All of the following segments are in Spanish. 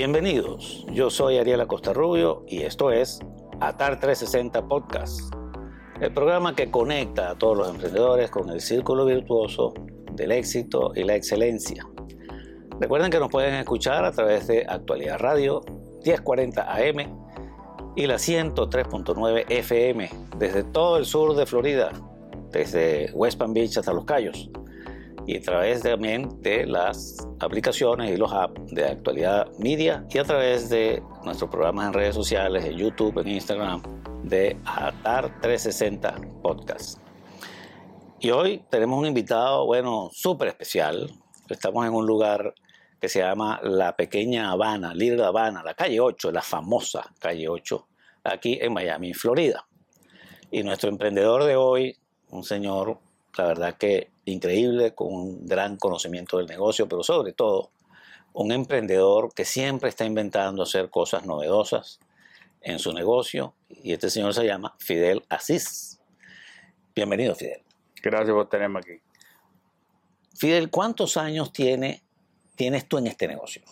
Bienvenidos, yo soy Ariela Costa Rubio y esto es Atar 360 Podcast, el programa que conecta a todos los emprendedores con el círculo virtuoso del éxito y la excelencia. Recuerden que nos pueden escuchar a través de Actualidad Radio 1040 AM y la 103.9 FM desde todo el sur de Florida, desde West Palm Beach hasta Los Cayos y a través también de las aplicaciones y los apps de actualidad media y a través de nuestros programas en redes sociales, en YouTube, en Instagram, de Atar 360 Podcast. Y hoy tenemos un invitado, bueno, súper especial. Estamos en un lugar que se llama La Pequeña Habana, Little Habana, la calle 8, la famosa calle 8, aquí en Miami, Florida. Y nuestro emprendedor de hoy, un señor, la verdad que increíble, con un gran conocimiento del negocio, pero sobre todo un emprendedor que siempre está inventando hacer cosas novedosas en su negocio. Y este señor se llama Fidel Asís. Bienvenido, Fidel. Gracias por tenerme aquí. Fidel, ¿cuántos años tiene, tienes tú en este negocio?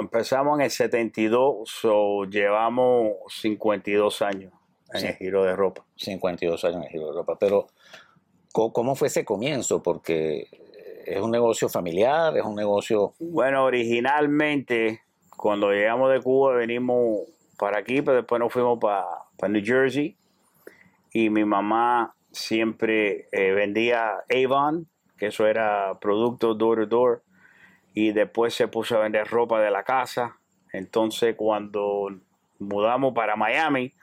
empezamos en el 72, o llevamos 52 años en el giro de ropa. 52 años en el giro de ropa, pero ¿Cómo fue ese comienzo? Porque es un negocio familiar, es un negocio... Bueno, originalmente, cuando llegamos de Cuba, venimos para aquí, pero después nos fuimos para, New Jersey. Y mi mamá siempre eh, vendía Avon, que eso era producto door to door. Y después se puso a vender ropa de la casa. Entonces, cuando mudamos para Miami,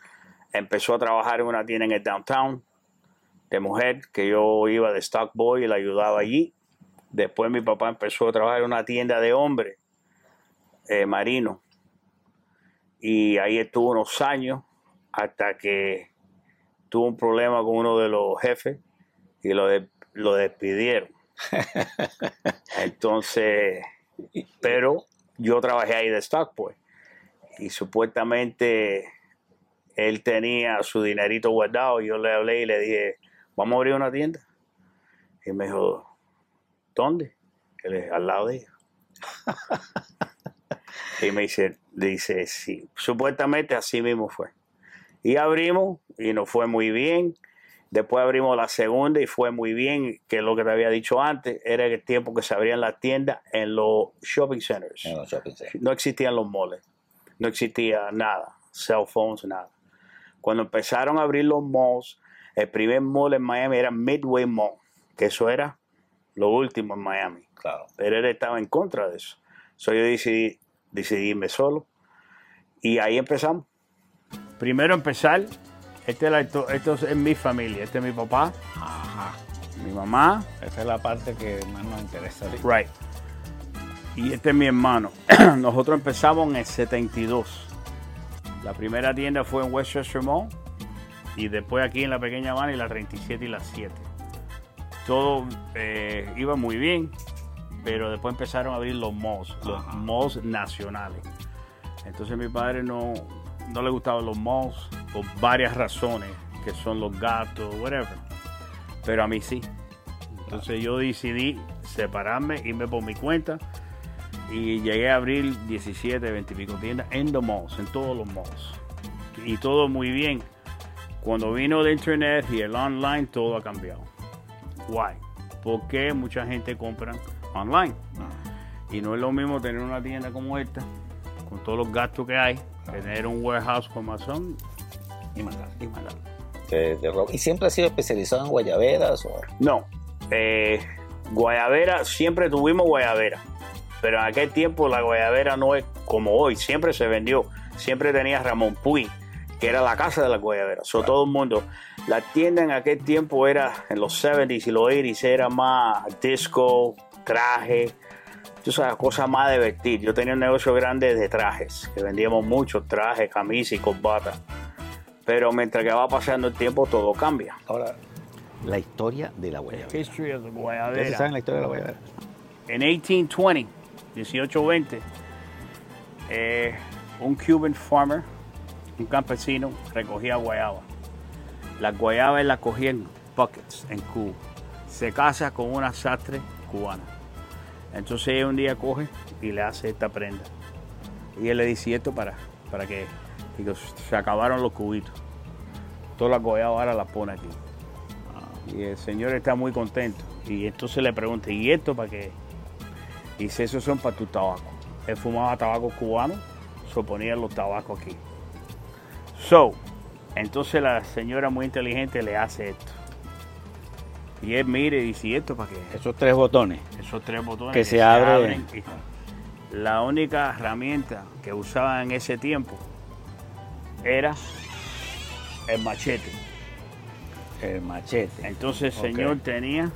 empezó a trabajar en una tienda en el downtown de mujer, que yo iba de stock boy y la ayudaba allí. Después mi papá empezó a trabajar en una tienda de hombres, eh, marino. Y ahí estuvo unos años hasta que tuvo un problema con uno de los jefes y lo, lo despidieron. Entonces, pero yo trabajé ahí de stock boy. Y supuestamente él tenía su dinerito guardado. Yo le hablé y le dije, vamos a abrir una tienda. Y me dijo, ¿dónde? Él al lado de ella. y me dice, dice, sí, supuestamente así mismo fue. Y abrimos y nos fue muy bien. Después abrimos la segunda y fue muy bien, que lo que te había dicho antes, era el tiempo que se abrían las tiendas en los shopping centers. No existían los moles, no existía nada, cell phones, nada. Cuando empezaron a abrir los malls, el primer mall en Miami era Midway Mall, que eso era lo último en Miami. Claro. Pero él estaba en contra de eso. So yo decidí, decidí irme solo. Y ahí empezamos. Primero empezar, este es esto es mi familia, este es mi papá, Ajá. mi mamá. Esa es la parte que más nos interesa. Right. Y este es mi hermano. Nosotros empezamos en el 72. La primera tienda fue en Westchester Mall y después aquí en la pequeña Habana y la 37 y la 7. Todo eh, iba muy bien, pero después empezaron a abrir los malls, los malls nacionales. Entonces mi padre no, no le gustaban los malls por varias razones, que son los gatos, whatever. Pero a mí sí. Entonces yo decidí separarme, irme por mi cuenta y llegué a abrir 17, 20 y pico tiendas en los malls, en todos los malls. Y todo muy bien. Cuando vino el internet y el online, todo ha cambiado. Why? Porque mucha gente compra online. Y no es lo mismo tener una tienda como esta, con todos los gastos que hay, tener un warehouse con Amazon y mandar. Y, siempre ha sido especializado en guayaberas? O? No. Eh, guayabera, siempre tuvimos guayabera. Pero en aquel tiempo la guayabera no es como hoy. Siempre se vendió. Siempre tenía Ramón Puy que era la casa de la guayabera. So, Todo el mundo. La tienda en aquel tiempo era, en los 70s y los 80s, era más disco, traje, tú sabes, cosas más de vestir. Yo tenía un negocio grande de trajes, que vendíamos muchos trajes, camisas y corbatas. Pero mientras que va pasando el tiempo, todo cambia. Ahora, la historia de la guayabera. History of the guayabera. saben la historia de la guayabera? En 1820, 1820, eh, un Cuban farmer un campesino recogía guayaba. Las guayabas las cogía en buckets en Cuba. Se casa con una sastre cubana. Entonces ella un día coge y le hace esta prenda. Y él le dice, ¿y esto para, para? Digo, se acabaron los cubitos. Todas las guayabas ahora las pone aquí. Y el señor está muy contento. Y entonces le pregunta, ¿y esto para qué? Dice, esos son para tu tabaco. Él fumaba tabaco cubano, se ponía los tabacos aquí. So, entonces la señora muy inteligente le hace esto. Y él mire y dice, ¿y esto para qué? Esos tres botones. Esos tres botones Que se abren. y la única herramienta que usaban en ese tiempo era el machete. El machete. Entonces el señor tenía,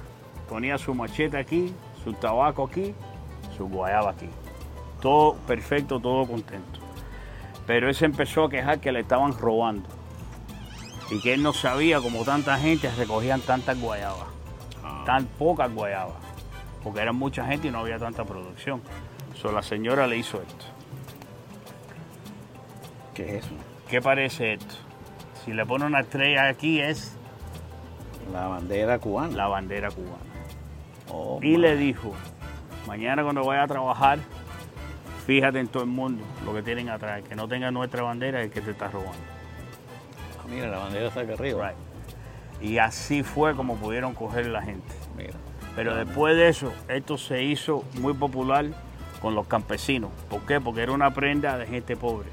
ponía su machete aquí, su tabaco aquí, su guayaba aquí. Todo perfecto, todo contento. Pero él se empezó a quejar que le estaban robando. Y que él no sabía como tanta gente recogían tantas guayabas. Tan pocas guayabas. Porque eran mucha gente y no había tanta producción. So, la señora le hizo esto. ¿Qué es eso? ¿Qué parece esto? Si le pone una estrella aquí es La bandera cubana. la bandera cubana. Oh, Y le dijo, mañana cuando vaya a trabajar, fíjate en todo el mundo lo que tienen atrás, que no tenga nuestra bandera es el que te está robando. Ah, Mira, la bandera está acá arriba. Right. Y así fue como pudieron coger la gente. Mira. Pero después de eso, esto se hizo muy popular con los campesinos. ¿Por qué? Porque era una prenda de gente pobre.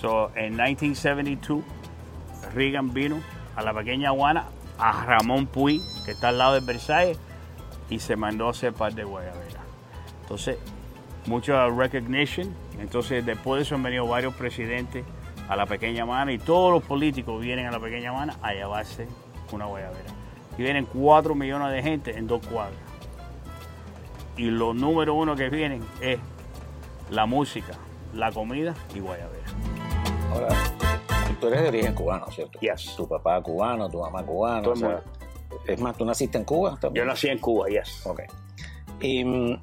So, en 1972, Reagan vino a la pequeña Guana, a Ramón Puy, que está al lado de Versailles, y se mandó a hacer par de guayabera. Entonces, mucha recognition. Entonces, después de eso han venido varios presidentes a la pequeña Habana y todos los políticos vienen a la pequeña Habana a llevarse una guayabera. Y vienen 4 millones de gente en dos cuadras. Y lo número uno que vienen es la música, la comida y guayabera. Ahora, tú eres de origen cubano, ¿cierto? Yes. Tu papá cubano, tu mamá cubana. O sea, es más, tú naciste en Cuba también. Yo nací en Cuba, yes. Ok. Y, mm,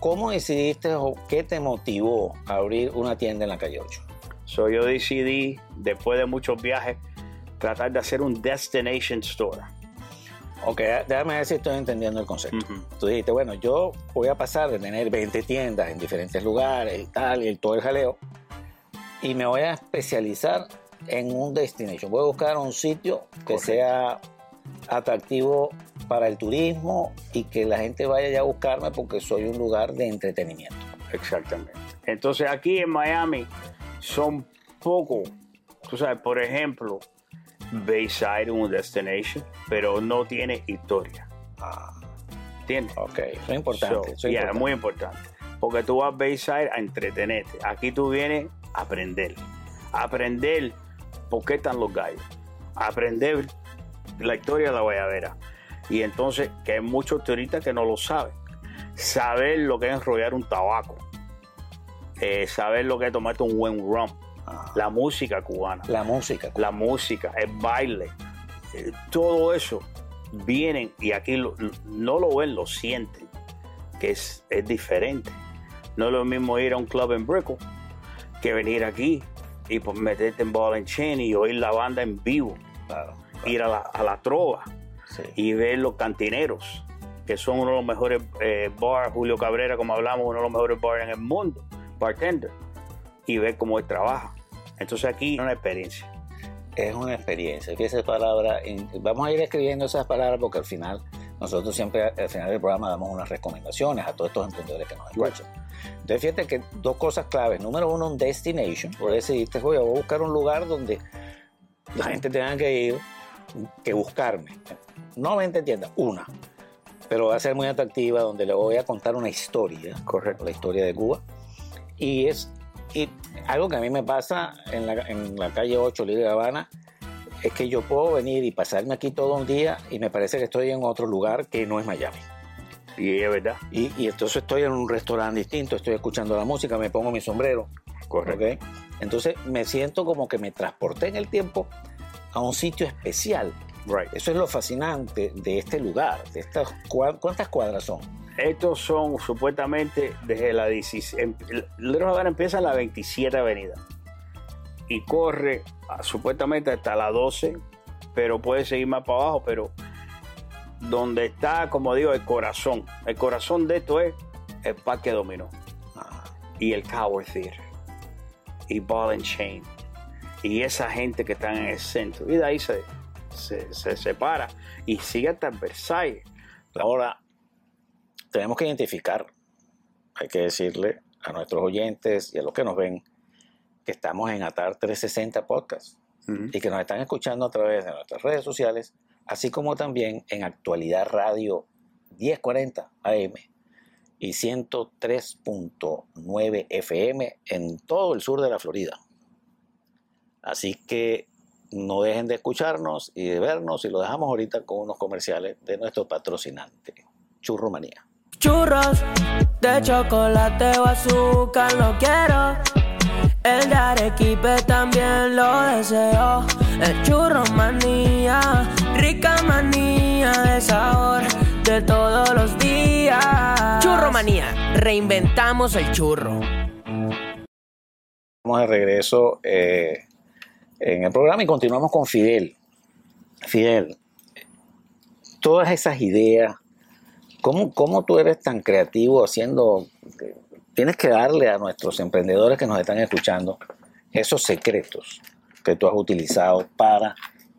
¿Cómo decidiste o qué te motivó a abrir una tienda en la calle 8? So yo decidí, después de muchos viajes, tratar de hacer un destination store. Ok, déjame ver si estoy entendiendo el concepto. Tú dijiste, bueno, yo voy a pasar de tener 20 tiendas en diferentes lugares y tal, y todo el jaleo, y me voy a especializar en un destination. Voy a buscar un sitio que Correcto. sea atractivo para el turismo y que la gente vaya ya a buscarme porque soy un lugar de entretenimiento. Exactamente. Entonces aquí en Miami son pocos, tú sabes, por ejemplo, Bayside es un destination, pero no tiene historia. Ah, ¿Entiendes? ok, eso es importante. So, yeah, importante. muy importante. Porque tú vas a Bayside a entretenerte. Aquí tú vienes a aprender. A aprender por qué están los gallos. A aprender la historia de la guayabera. Y entonces, que hay muchos turistas que no lo saben. Saber lo que es enrollar un tabaco. Eh, saber lo que es tomarte un buen rum. Ah, La música cubana la música. la música, el baile, eh, todo eso vienen y aquí lo- no lo ven, lo sienten, que es, es diferente. No es lo mismo ir a un club en Brickell que venir aquí y pues meterte en ball and chain y oír la banda en vivo, Claro. Ir a la, a la trova Sí. y ver los cantineros, que son uno de los mejores eh, bars, Julio Cabrera, como hablamos, uno de los mejores bars en el mundo, bartender, y ver cómo él trabaja. Entonces aquí es una experiencia. Es una experiencia. Que esa palabra, en- vamos a ir escribiendo esas palabras porque al final, nosotros siempre al final del programa damos unas recomendaciones a todos estos emprendedores que nos escuchan. Entonces fíjate que dos cosas claves. Número uno, un destination. Tú decidiste, oye, voy a buscar un lugar donde la gente tenga que ir, que buscarme. No 20 tiendas, una. Pero va a ser muy atractiva, donde le voy a contar una historia Correcto. la historia de Cuba. Y es y algo que a mí me pasa en la, en la calle 8, Libre Habana, es que yo puedo venir y pasarme aquí todo un día y me parece que estoy en otro lugar que no es Miami. Y es verdad. Y, y entonces estoy en un restaurante distinto, estoy escuchando la música, me pongo mi sombrero. ¿ok? Entonces me siento como que me transporté en el tiempo a un sitio especial. Right. Eso es lo fascinante de este lugar. De estas, cua- ¿Cuántas cuadras son? Estos son supuestamente desde la 16. em- Little Havana empieza en la 27 Avenida y corre ah, supuestamente hasta la 12, pero puede seguir más para abajo. Pero donde está, como digo, el corazón. El corazón de esto es el Parque Dominó. Ah, y el Coward Theater y Ball and Chain y esa gente que está en el centro. Y de ahí se, se, se separa y sigue hasta Versailles. Ahora, tenemos que identificar, hay que decirle a nuestros oyentes y a los que nos ven, que estamos en Atar 360 Podcast y que nos están escuchando a través de nuestras redes sociales, así como también en Actualidad Radio 1040 AM y 103.9 FM en todo el sur de la Florida. Así que no dejen de escucharnos y de vernos y lo dejamos ahorita con unos comerciales de nuestro patrocinante, Churromanía. Churros de chocolate o azúcar, lo quiero. El de Arequipe también lo deseo. El churro manía, rica manía de sabor de todos los días. Churro manía, reinventamos el churro. Estamos de regreso eh, en el programa y continuamos con Fidel. Fidel, todas esas ideas, ¿cómo, cómo tú eres tan creativo haciendo tienes que darle a nuestros emprendedores que nos están escuchando esos secretos que tú has utilizado para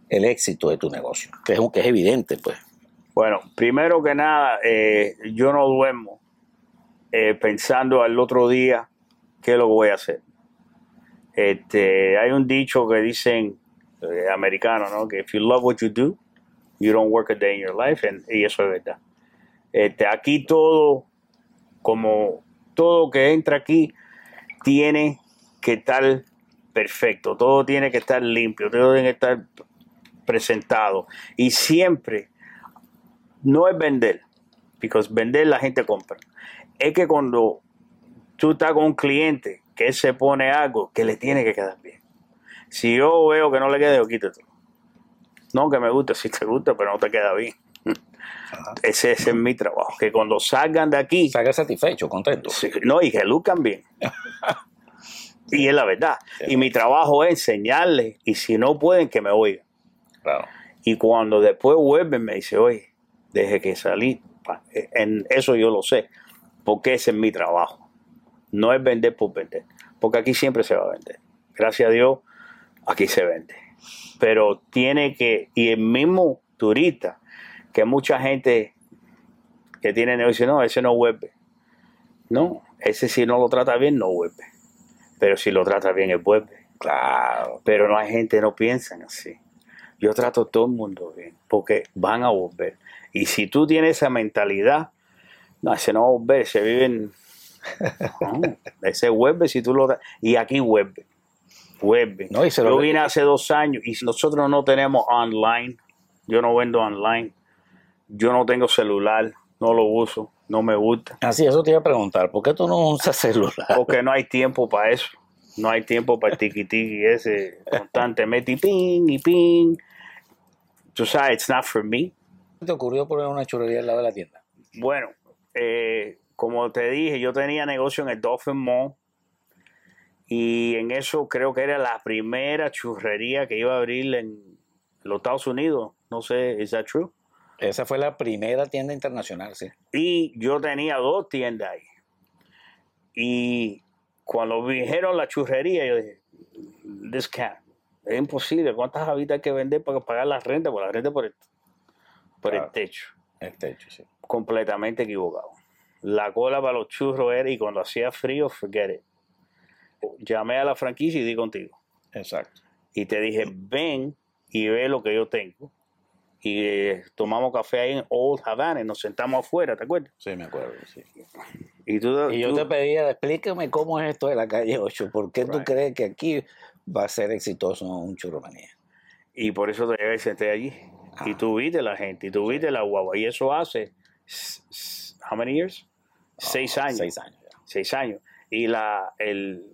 el éxito de tu negocio, que es, que es evidente, pues. Bueno, primero que nada, eh, yo no duermo eh, pensando al otro día qué lo voy a hacer. Este, hay un dicho que dicen eh, americano, ¿no? Que if you love what you do, you don't work a day in your life, y eso es verdad. Este, aquí todo, como todo que entra aquí, tiene que estar perfecto, todo tiene que estar limpio, todo tiene que estar presentado. Y siempre, no es vender, porque vender la gente compra. Es que cuando tú estás con un cliente que él se pone algo que le tiene que quedar bien. Si yo veo que no le queda, yo quítate. No, que me gusta, si te gusta, pero no te queda bien. Ese, es mi trabajo. Que cuando salgan de aquí. Salgan satisfechos, contentos. no, y que luzcan bien. y es la verdad. Y mi trabajo es enseñarles. Y si no pueden, que me oigan. Y cuando después vuelven, me dice, oye, deje que salí. En eso yo lo sé. Porque ese es mi trabajo. No es vender por vender. Porque aquí siempre se va a vender. Gracias a Dios, aquí se vende. Pero tiene que, y el mismo turista que mucha gente que tiene negocio, no, ese no vuelve. No, ese si no lo trata bien, no vuelve. Pero si lo trata bien, él vuelve. Claro. Pero no hay gente, no piensan así. Yo trato a todo el mundo bien, porque van a volver. Y si tú tienes esa mentalidad, no, ese no va a volver, se viven. ese vuelve si tú lo. Y aquí. No, y se Yo vine hace dos años y nosotros no tenemos online. Yo no vendo online yo no tengo celular, no lo uso, no me gusta. Así, eso te iba a preguntar, ¿por qué tú no usas celular? Porque no hay tiempo para eso. No hay tiempo para el tiki tiki ese constantemente y ping y ping. Tú sabes, it's not for me. ¿Qué te ocurrió poner una churrería al lado de la tienda? Bueno, eh, como te dije, yo tenía negocio en el Dolphin Mall y en eso creo que era la primera churrería que iba a abrir en los Estados Unidos. No sé, ¿is that true? Esa fue la primera tienda internacional, sí. Y yo tenía dos tiendas ahí. Y cuando dijeron la churrería, yo dije, this can't. Es imposible. ¿Cuántas habitas hay que vender para pagar la renta? Por la renta por el, por el techo. El techo, sí. Completamente equivocado. La cola para los churros era, y cuando hacía frío, forget it. Llamé a la franquicia y di contigo. Exacto. Y te dije, ven y ve lo que yo tengo y eh, tomamos café ahí en Old Havana y nos sentamos afuera, ¿te acuerdas? Sí, me acuerdo, sí. Y, tú, y yo te pedía, explícame cómo es esto de la calle 8, ¿por qué tú crees que aquí va a ser exitoso un churromanía? Y por eso te senté allí. Y tú viste la gente, y tú viste la guagua. Y eso hace, how many years? Seis años. Seis años. Seis años. Y la, el,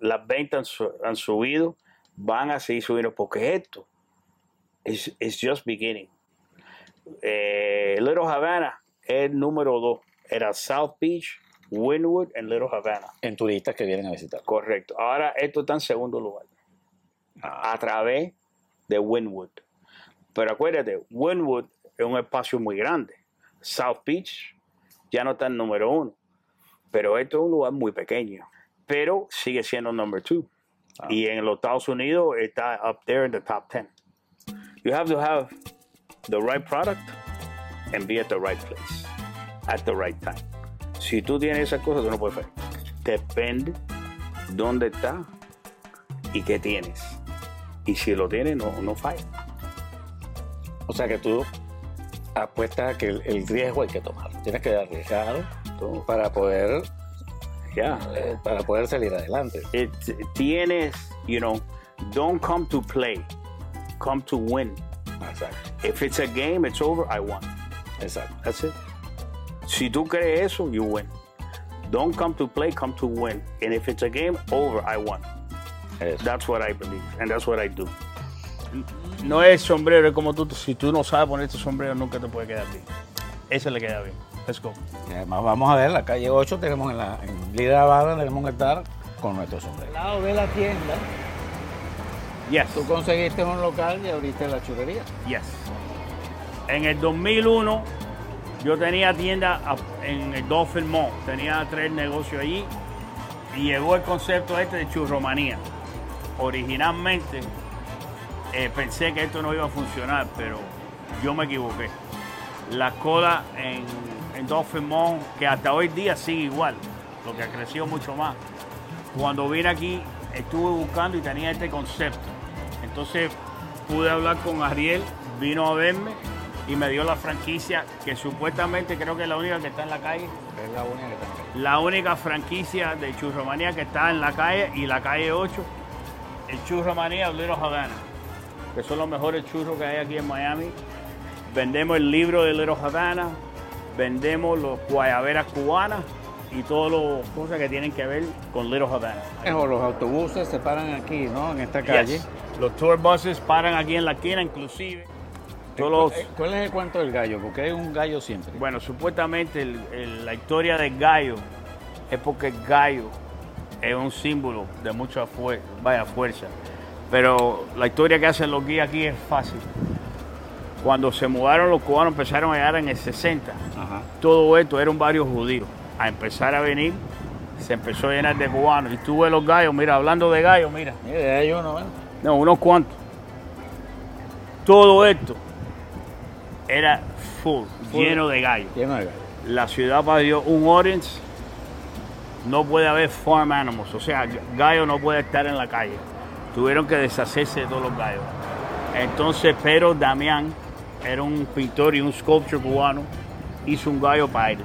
las ventas han, subido, van a seguir subiendo, porque esto it's, just beginning. Eh, Little Havana es el número dos. Era South Beach, Wynwood y Little Havana. En turistas que vienen a visitar. Correcto. Ahora esto está en segundo lugar. Ah. A través de Wynwood. Pero acuérdate, Wynwood es un espacio muy grande. South Beach ya no está en número uno. Pero esto es un lugar muy pequeño. Pero sigue siendo number two. Ah. Y en los Estados Unidos está up there in the top 10. You have to have the right product and be at the right place at the right time. Si tú tienes esas cosas, tú no puedes fallar. Depende dónde está y qué tienes. Y si lo tienes, no, no falla. O sea que tú apuestas a que el, el riesgo hay que tomarlo. Tienes que arriesgar para poder, Ya. eh, para poder salir adelante. It, tienes, you know, don't come to play, come to win. Exacto, If it's a game, it's over, I won. exacto. That's it. Si tú crees eso, you win. Don't come to play, come to win. And if it's a game, over, I won. Eso. That's what I believe, and that's what I do. No es sombrero, es como tú, si tú no sabes poner este sombrero, nunca te puede quedar bien. Ese le queda bien. Let's go. Y además vamos a ver, la calle 8 tenemos en la en Líder Habana, tenemos que estar con nuestro sombrero. Al lado de la tienda, Yes. tú conseguiste un local y abriste la churrería. Yes. En el 2001 yo tenía tienda en el Dolphin Mall, tenía tres negocios allí y llegó el concepto este de churromanía. Originalmente eh, pensé que esto no iba a funcionar, pero yo me equivoqué. La cola en, en Dolphin Mall, que hasta hoy día sigue igual, lo que ha crecido mucho más. Cuando vine aquí estuve buscando y tenía este concepto. Entonces pude hablar con Ariel, vino a verme y me dio la franquicia que supuestamente creo que es la única que está en la calle. Es la única que tenemos. La única franquicia de Churromanía que está en la calle y la calle 8, el Churromanía Little Havana, que son los mejores churros que hay aquí en Miami. Vendemos el libro de Little Havana, vendemos los guayaberas cubanas y todas las cosas que tienen que ver con Little Havana. O los autobuses se paran aquí, ¿no? En esta calle. Yes. Los tour buses paran aquí en la esquina, inclusive. Los- Eh, ¿Cuál es el cuento del gallo? Porque hay un gallo siempre. Bueno, supuestamente el- el- la historia del gallo es porque el gallo es un símbolo de mucha fuer- vaya, fuerza. Pero la historia que hacen los guías aquí es fácil. Cuando se mudaron los cubanos empezaron a llegar en el 60. Ajá. Todo esto era un barrio judío. A empezar a venir, se empezó a llenar de cubanos. Y tú ves los gallos, mira, hablando de gallos, mira. Mire, hay uno, ¿ven? No, unos cuantos. Todo esto era full, Full. lleno de gallos. Lleno de gallo. La ciudad parió un audience. No puede haber farm animals, o sea, gallo no puede estar en la calle. Tuvieron que deshacerse de todos los gallos. Entonces, pero Damián era un pintor y un sculptor cubano, hizo un gallo para él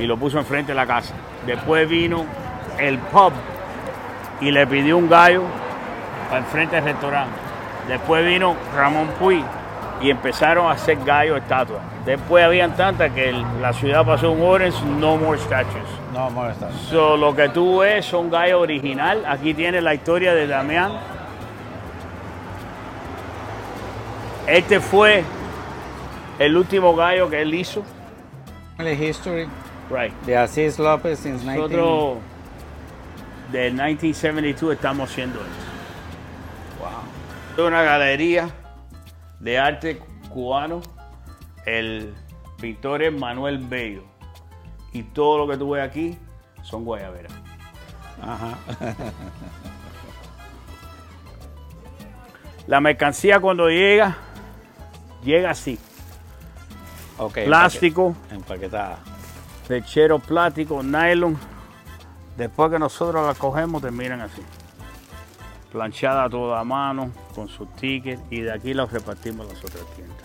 y lo puso enfrente de la casa. Después vino el pub y le pidió un gallo para enfrente del restaurante. Después vino Ramón Puy y empezaron a hacer gallos estatuas. Después habían tantas que el- la ciudad pasó un orange, no more statues. No. So, lo que tú ves son gallos original. Aquí tiene la historia de Damián. Este fue el último gallo que él hizo. La history Right. de Asís López since 19... Nosotros del 1972 estamos haciendo esto. Wow. Es una galería de arte cubano. El pintor es Manuel Bello. Y todo lo que tú ves aquí son guayaberas. Ajá. La mercancía cuando llega, llega así. Ok. Plástico, Empaquetada. lechero plástico, nylon. Después que nosotros la cogemos, terminan así. Planchada toda a mano, con sus tickets, y de aquí la repartimos a las otras tiendas.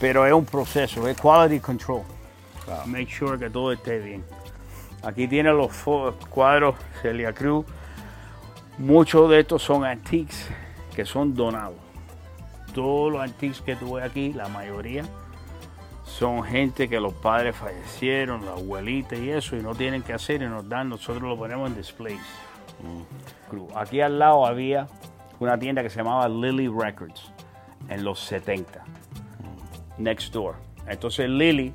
Pero es un proceso, es quality control. Make sure que todo esté bien. Aquí tiene los cuadros Celia Cruz. Muchos de estos son antiques que son donados. Todos los antiques que tú ves aquí, la mayoría, son gente que los padres fallecieron, la abuelita y eso, y no tienen que hacer y nos dan, nosotros lo ponemos en displays. Cruz. Aquí al lado había una tienda que se llamaba Lily Records en los 70, next door. Entonces Lily,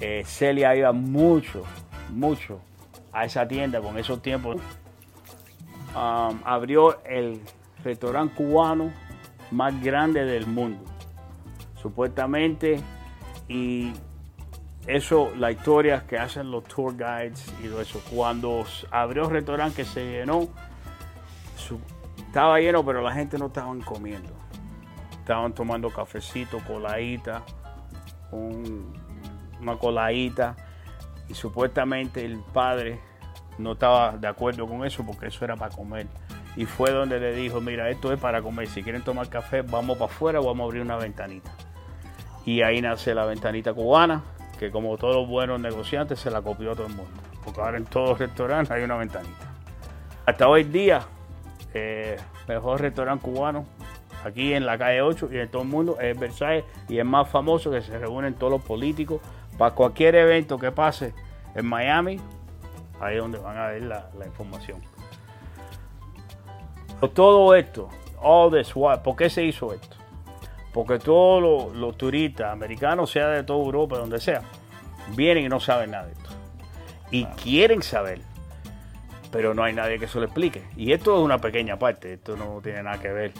eh, Celia iba mucho, mucho a esa tienda con esos tiempos. Um, abrió el restaurante cubano más grande del mundo, supuestamente, y eso, la historia que hacen los tour guides y todo eso. Cuando abrió el restaurante que se llenó, estaba lleno, pero la gente no estaban comiendo. Estaban tomando cafecito, coladita, un- una coladita. Y supuestamente el padre no estaba de acuerdo con eso porque eso era para comer. Y fue donde le dijo, mira, esto es para comer. Si quieren tomar café, vamos para afuera o vamos a abrir una ventanita. Y ahí nace la ventanita cubana, que como todos los buenos negociantes se la copió a todo el mundo. Porque ahora en todos los restaurantes hay una ventanita. Hasta hoy día, eh, mejor restaurante cubano aquí en la calle 8 y en todo el mundo es Versailles y es más famoso que se reúnen todos los políticos para cualquier evento que pase en Miami. Ahí es donde van a ver la, la información. Pero todo esto, all this, why- ¿por qué se hizo esto? Porque todos los, los turistas americanos, sea de toda Europa, donde sea, vienen y no saben nada de esto. Y quieren saber, pero no hay nadie que se lo explique. Y esto es una pequeña parte, esto no tiene nada que ver.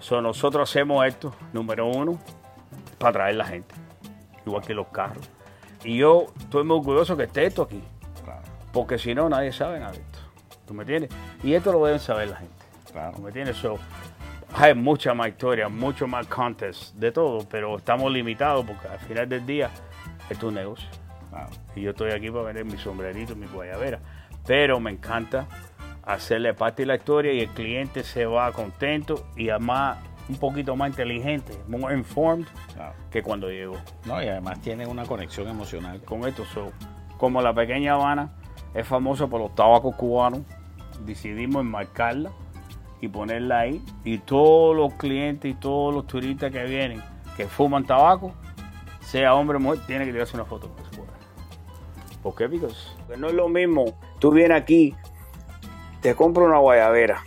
So, nosotros hacemos esto, número uno, para atraer la gente, igual que los carros. Y yo estoy muy orgulloso que esté esto aquí, Claro, porque si no, nadie sabe nada de esto. ¿Tú me entiendes? Y esto lo deben saber la gente. claro. ¿Me entiendes? So, hay mucha más historia, mucho más contest, de todo, pero estamos limitados porque al final del día es un negocio. claro. Y yo estoy aquí para vender mi sombrerito, mi guayabera. Pero me encanta hacerle parte de la historia y el cliente se va contento y además un poquito más inteligente, more informed claro. que cuando llegó. No, y además tiene una conexión emocional. Con esto, so, como la pequeña Habana es famosa por los tabacos cubanos, decidimos enmarcarla y ponerla ahí. Y todos los clientes y todos los turistas que vienen que fuman tabaco, sea hombre o mujer, tienen que tirarse una foto. ¿Por qué? Porque no es lo mismo. Tú vienes aquí, te compras una guayabera,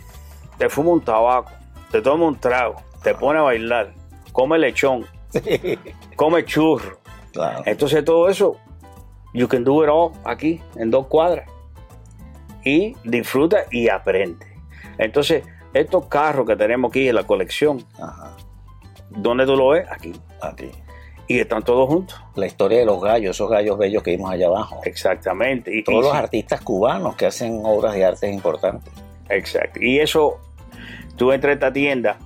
te fuma un tabaco, te toma un trago, te pone a bailar, come lechón, come churro. Claro. Entonces todo eso, you can do it all aquí, en dos cuadras. Y disfruta y aprende. Entonces, estos carros que tenemos aquí en la colección, Ajá. ¿dónde tú lo ves? Aquí. Aquí. Y están todos juntos. La historia de los gallos, esos gallos bellos que vimos allá abajo. Exactamente. Y, Todos y los sí, artistas cubanos que hacen obras de arte importantes. Exacto. Y eso, tú entras a esta tienda,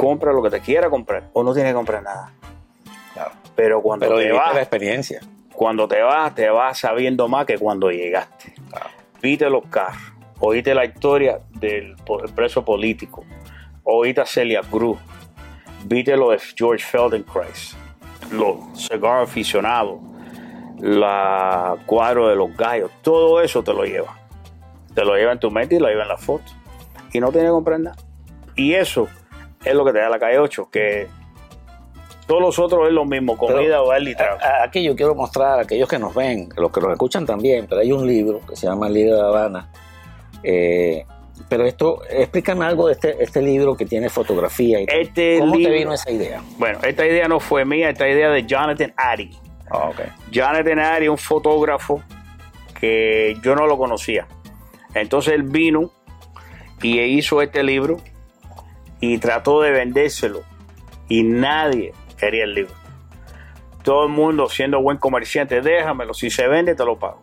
compra lo que te quiera comprar, o no tienes que comprar nada. Claro. Pero cuando Pero te vas, la experiencia. cuando te vas, te vas sabiendo más que cuando llegaste. Claro. Viste los carros, oíste la historia del preso político, oíste a Celia Cruz, viste lo de George Feldenkrais, los cigar aficionados, la cuadro de los gallos, todo eso te lo lleva. Te lo lleva en tu mente y lo lleva en la foto. Y no tienes que comprar nada. Y eso es lo que te da la calle 8, que todos los otros es lo mismo, comida, baile y trago. Aquí yo quiero mostrar a aquellos que nos ven, los que nos escuchan también, pero hay un libro que se llama El libro de Habana. Eh, pero esto, explícame algo de este, este libro que tiene fotografía. Y todo. Este ¿Cómo te vino esa idea? Bueno, esta idea no fue mía, esta idea de Jonathan Addy. Ah. Jonathan Addy, un fotógrafo que yo no lo conocía. Entonces él vino y hizo este libro y trató de vendérselo y nadie quería el libro. Todo el mundo siendo buen comerciante, déjamelo, si se vende te lo pago.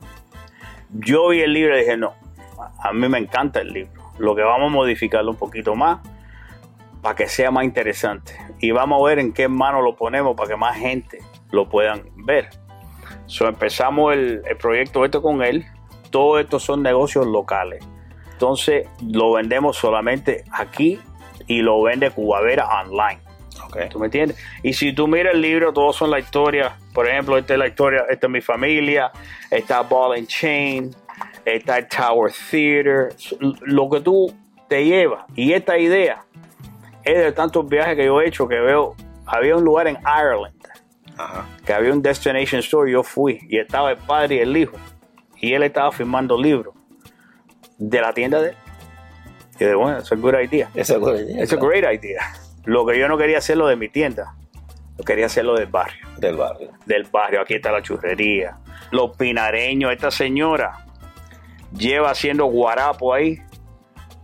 Yo vi el libro y dije, no, a mí me encanta el libro. Lo que vamos a modificarlo un poquito más para que sea más interesante. Y vamos a ver en qué mano lo ponemos para que más gente lo puedan ver. Empezamos el, el proyecto este con él. Todos estos son negocios locales. Entonces lo vendemos solamente aquí y lo vende Cubavera online. ok. ¿Tú me entiendes? Y si tú miras el libro, todos son la historia. Por ejemplo, esta es la historia, esta es mi familia, está Ball and Chain, está el Tower Theater, lo que tú te llevas. Y esta idea es de tantos viajes que yo he hecho que veo, había un lugar en Ireland Ajá. que había un Destination Store, yo fui y estaba el padre y el hijo. Y él estaba firmando libros de la tienda de él. Y de bueno, es a good idea. Esa es buena idea, a claro, great idea. Lo que yo no quería hacerlo de mi tienda, yo quería hacerlo del barrio. del barrio. Del barrio, aquí está la churrería. Los pinareños, esta señora lleva haciendo guarapo ahí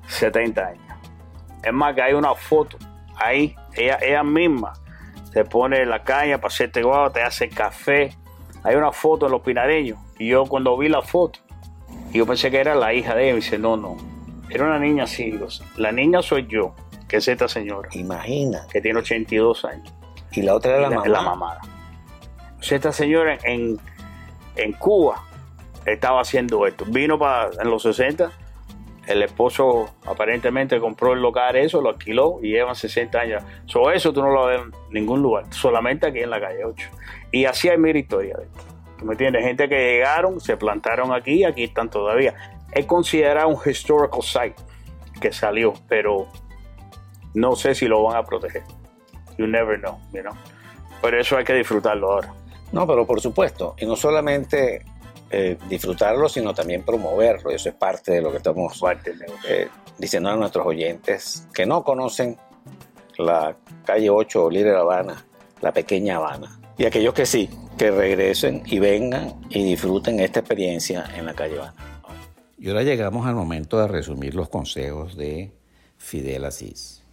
70 años. Es más que hay una foto ahí, ella, ella misma se pone la caña para hacerte guau, te hace café, hay una foto en los pinareños. Y yo cuando vi la foto, yo pensé que era la hija de ella. Y dice, no, no. Era una niña así. La niña soy yo, que es esta señora. Imagina. Que tiene 82 años. Y la otra era la, mamá. La mamá. Sea, esta señora en, en Cuba estaba haciendo esto. Vino para en los 60 el esposo aparentemente compró el local eso, lo alquiló y llevan 60 años. So, eso tú no lo ves en ningún lugar, solamente aquí en la calle 8. Y así hay mil historias de esto. ¿Tú me entiendes? Gente que llegaron, se plantaron aquí aquí están todavía. Es considerado un historical site que salió, pero no sé si lo van a proteger. You never know, you know. Pero eso hay que disfrutarlo ahora. No, pero por supuesto. Y no solamente eh, disfrutarlo, sino también promoverlo. Y eso es parte de lo que estamos eh, diciendo a nuestros oyentes que no conocen la calle 8 o Little Habana, la pequeña Habana. Y aquellos que sí, que regresen y vengan y disfruten esta experiencia en la calle Habana. Y ahora llegamos al momento de resumir los consejos de Fidel Asís.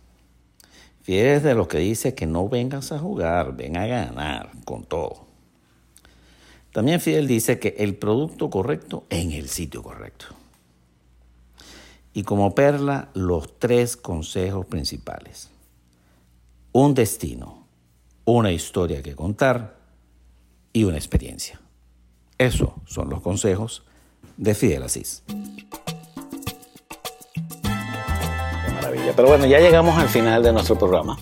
Fidel es de los que dice que no vengas a jugar, ven a ganar con todo. También Fidel dice que el producto correcto en el sitio correcto. Y como perla, los tres consejos principales. Un destino, una historia que contar y una experiencia. Esos son los consejos de Fidel Asís. Qué maravilla. Pero bueno, ya llegamos al final de nuestro programa.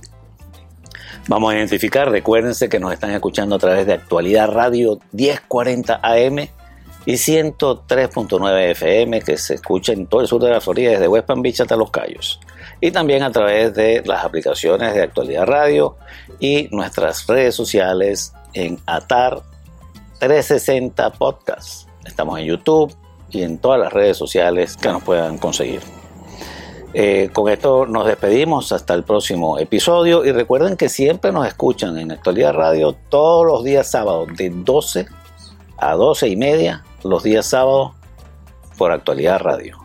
Vamos a identificar, recuérdense que nos están escuchando a través de Actualidad Radio 1040 AM y 103.9 FM que se escucha en todo el sur de la Florida desde West Palm Beach hasta Los Cayos. Y también a través de las aplicaciones de Actualidad Radio y nuestras redes sociales en Atar 360 Podcast. Estamos en YouTube y en todas las redes sociales que nos puedan conseguir. Eh, con esto nos despedimos hasta el próximo episodio y recuerden que siempre nos escuchan en Actualidad Radio todos los días sábados de 12 a 12 y media los días sábados por Actualidad Radio.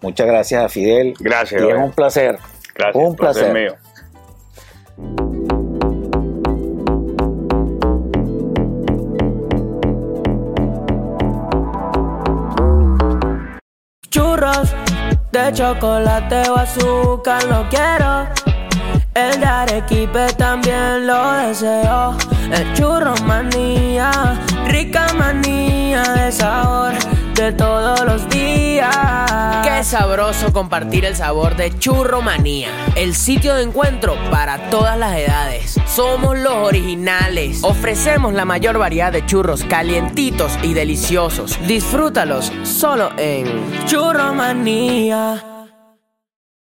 Muchas gracias a Fidel. Gracias. Y es un placer. Gracias. Un placer. mío. De chocolate o azúcar no quiero. El de Arequipe también lo deseo. El churro manía, rica manía de sabor de todos los días. Qué sabroso compartir el sabor de Churro Manía, el sitio de encuentro para todas las edades. Somos los originales. Ofrecemos la mayor variedad de churros calientitos y deliciosos. Disfrútalos solo en Churro manía.